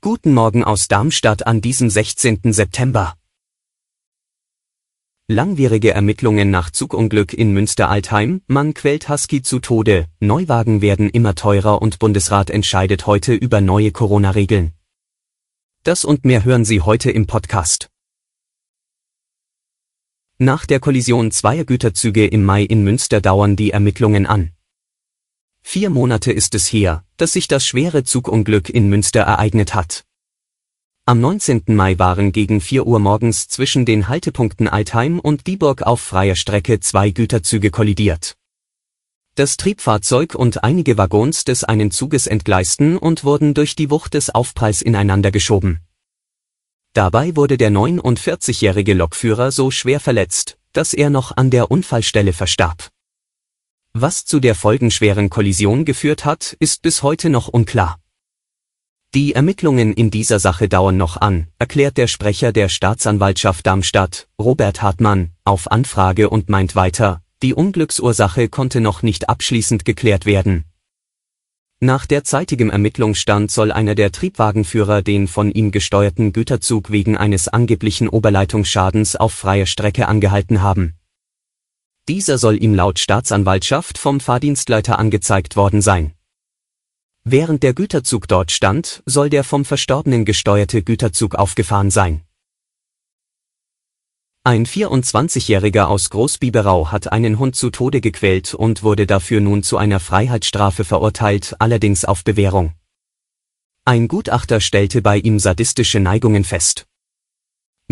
Guten Morgen aus Darmstadt an diesem 16. September. Langwierige Ermittlungen nach Zugunglück in Münster-Altheim, Mann quält Husky zu Tode, Neuwagen werden immer teurer und Bundesrat entscheidet heute über neue Corona-Regeln. Das und mehr hören Sie heute im Podcast. Nach der Kollision zweier Güterzüge im Mai in Münster dauern die Ermittlungen an. Vier Monate ist es her, dass sich das schwere Zugunglück in Münster ereignet hat. Am 19. Mai waren gegen 4 Uhr morgens zwischen den Haltepunkten Altheim und Dieburg auf freier Strecke zwei Güterzüge kollidiert. Das Triebfahrzeug und einige Waggons des einen Zuges entgleisten und wurden durch die Wucht des Aufpralls ineinander geschoben. Dabei wurde der 49-jährige Lokführer so schwer verletzt, dass er noch an der Unfallstelle verstarb. Was zu der folgenschweren Kollision geführt hat, ist bis heute noch unklar. Die Ermittlungen in dieser Sache dauern noch an, erklärt der Sprecher der Staatsanwaltschaft Darmstadt, Robert Hartmann, auf Anfrage und meint weiter, die Unglücksursache konnte noch nicht abschließend geklärt werden, nach derzeitigem Ermittlungsstand soll einer der Triebwagenführer den von ihm gesteuerten Güterzug wegen eines angeblichen Oberleitungsschadens auf freier Strecke angehalten haben. Dieser soll ihm laut Staatsanwaltschaft vom Fahrdienstleiter angezeigt worden sein. Während der Güterzug dort stand, soll der vom Verstorbenen gesteuerte Güterzug aufgefahren sein ein 24-Jähriger aus Großbiberau hat einen Hund zu Tode gequält und wurde dafür nun zu einer Freiheitsstrafe verurteilt, allerdings auf Bewährung. Ein Gutachter stellte bei ihm sadistische Neigungen fest.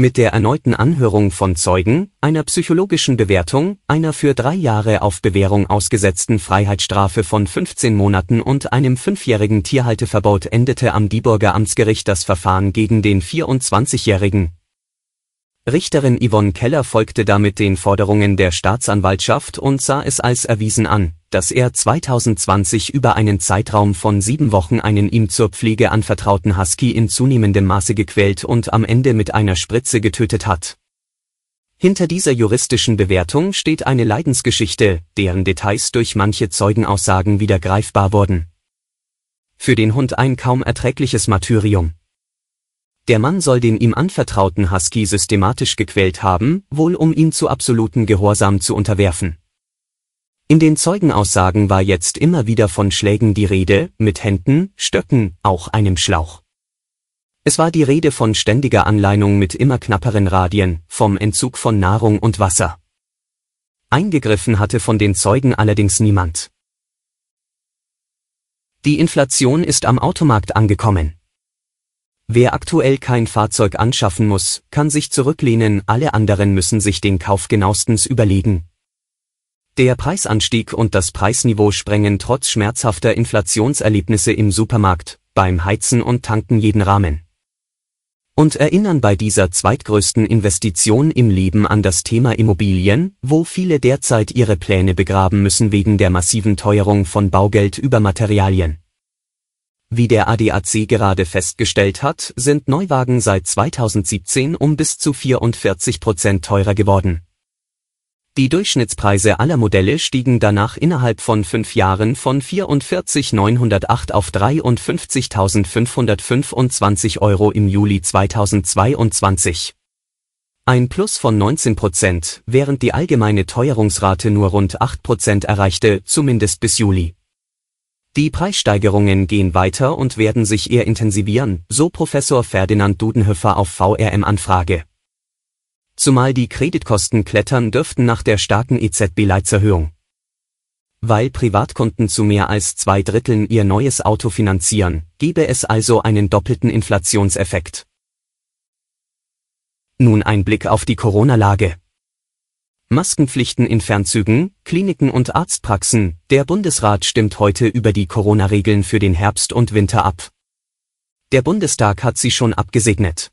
Mit der erneuten Anhörung von Zeugen, einer psychologischen Bewertung, einer für drei Jahre auf Bewährung ausgesetzten Freiheitsstrafe von 15 Monaten und einem fünfjährigen Tierhalteverbot endete am Dieburger Amtsgericht das Verfahren gegen den 24-Jährigen, Richterin Yvonne Keller folgte damit den Forderungen der Staatsanwaltschaft und sah es als erwiesen an, dass er 2020 über einen Zeitraum von sieben Wochen einen ihm zur Pflege anvertrauten Husky in zunehmendem Maße gequält und am Ende mit einer Spritze getötet hat. Hinter dieser juristischen Bewertung steht eine Leidensgeschichte, deren Details durch manche Zeugenaussagen wieder greifbar wurden. Für den Hund ein kaum erträgliches Martyrium. Der Mann soll den ihm anvertrauten Husky systematisch gequält haben, wohl um ihn zu absoluten Gehorsam zu unterwerfen. In den Zeugenaussagen war jetzt immer wieder von Schlägen die Rede, mit Händen, Stöcken, auch einem Schlauch. Es war die Rede von ständiger Anleinung mit immer knapperen Radien, vom Entzug von Nahrung und Wasser. Eingegriffen hatte von den Zeugen allerdings niemand. Die Inflation ist am Automarkt angekommen. Wer aktuell kein Fahrzeug anschaffen muss, kann sich zurücklehnen, alle anderen müssen sich den Kauf genauestens überlegen. Der Preisanstieg und das Preisniveau sprengen trotz schmerzhafter Inflationserlebnisse im Supermarkt, beim Heizen und Tanken jeden Rahmen. Und erinnern bei dieser zweitgrößten Investition im Leben an das Thema Immobilien, wo viele derzeit ihre Pläne begraben müssen wegen der massiven Teuerung von Baugeld über Materialien. Wie der ADAC gerade festgestellt hat, sind Neuwagen seit 2017 um bis zu 44 Prozent teurer geworden. Die Durchschnittspreise aller Modelle stiegen danach innerhalb von fünf Jahren von 44.908 auf 53.525 Euro im Juli 2022. Ein Plus von 19 Prozent, während die allgemeine Teuerungsrate nur rund 8 Prozent erreichte, zumindest bis Juli. Die Preissteigerungen gehen weiter und werden sich eher intensivieren, so Professor Ferdinand Dudenhöfer auf VRM-Anfrage. Zumal die Kreditkosten klettern dürften nach der starken EZB-Leitserhöhung. Weil Privatkunden zu mehr als zwei Dritteln ihr neues Auto finanzieren, gebe es also einen doppelten Inflationseffekt. Nun ein Blick auf die Corona-Lage. Maskenpflichten in Fernzügen, Kliniken und Arztpraxen. Der Bundesrat stimmt heute über die Corona-Regeln für den Herbst und Winter ab. Der Bundestag hat sie schon abgesegnet.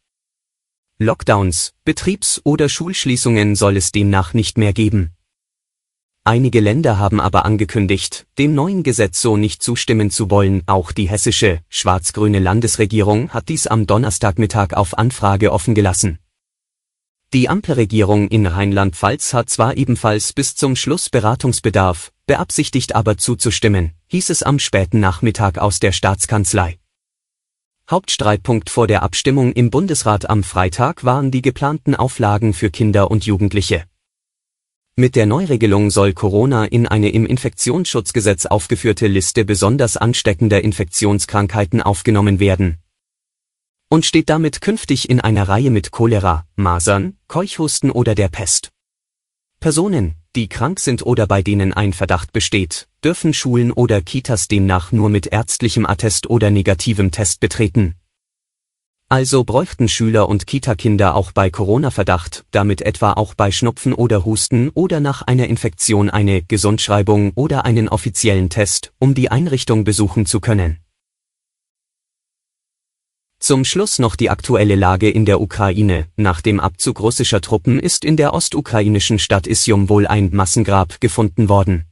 Lockdowns, Betriebs- oder Schulschließungen soll es demnach nicht mehr geben. Einige Länder haben aber angekündigt, dem neuen Gesetz so nicht zustimmen zu wollen. Auch die hessische, schwarz-grüne Landesregierung hat dies am Donnerstagmittag auf Anfrage offen gelassen. Die Ampelregierung in Rheinland-Pfalz hat zwar ebenfalls bis zum Schluss Beratungsbedarf, beabsichtigt aber zuzustimmen, hieß es am späten Nachmittag aus der Staatskanzlei. Hauptstreitpunkt vor der Abstimmung im Bundesrat am Freitag waren die geplanten Auflagen für Kinder und Jugendliche. Mit der Neuregelung soll Corona in eine im Infektionsschutzgesetz aufgeführte Liste besonders ansteckender Infektionskrankheiten aufgenommen werden. Und steht damit künftig in einer Reihe mit Cholera, Masern, Keuchhusten oder der Pest. Personen, die krank sind oder bei denen ein Verdacht besteht, dürfen Schulen oder Kitas demnach nur mit ärztlichem Attest oder negativem Test betreten. Also bräuchten Schüler und Kita-Kinder auch bei Corona-Verdacht, damit etwa auch bei Schnupfen oder Husten oder nach einer Infektion eine Gesundschreibung oder einen offiziellen Test, um die Einrichtung besuchen zu können. Zum Schluss noch die aktuelle Lage in der Ukraine. Nach dem Abzug russischer Truppen ist in der ostukrainischen Stadt Isium wohl ein Massengrab gefunden worden.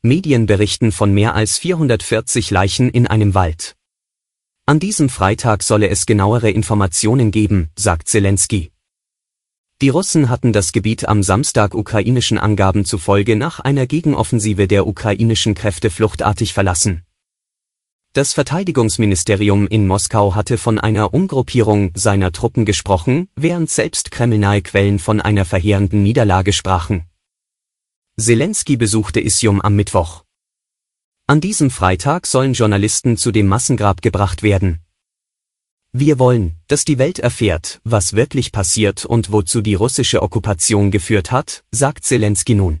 Medien berichten von mehr als 440 Leichen in einem Wald. An diesem Freitag solle es genauere Informationen geben, sagt Zelensky. Die Russen hatten das Gebiet am Samstag ukrainischen Angaben zufolge nach einer Gegenoffensive der ukrainischen Kräfte fluchtartig verlassen. Das Verteidigungsministerium in Moskau hatte von einer Umgruppierung seiner Truppen gesprochen, während selbst kremlnahe Quellen von einer verheerenden Niederlage sprachen. Zelensky besuchte Isium am Mittwoch. An diesem Freitag sollen Journalisten zu dem Massengrab gebracht werden. Wir wollen, dass die Welt erfährt, was wirklich passiert und wozu die russische Okkupation geführt hat, sagt Zelensky nun.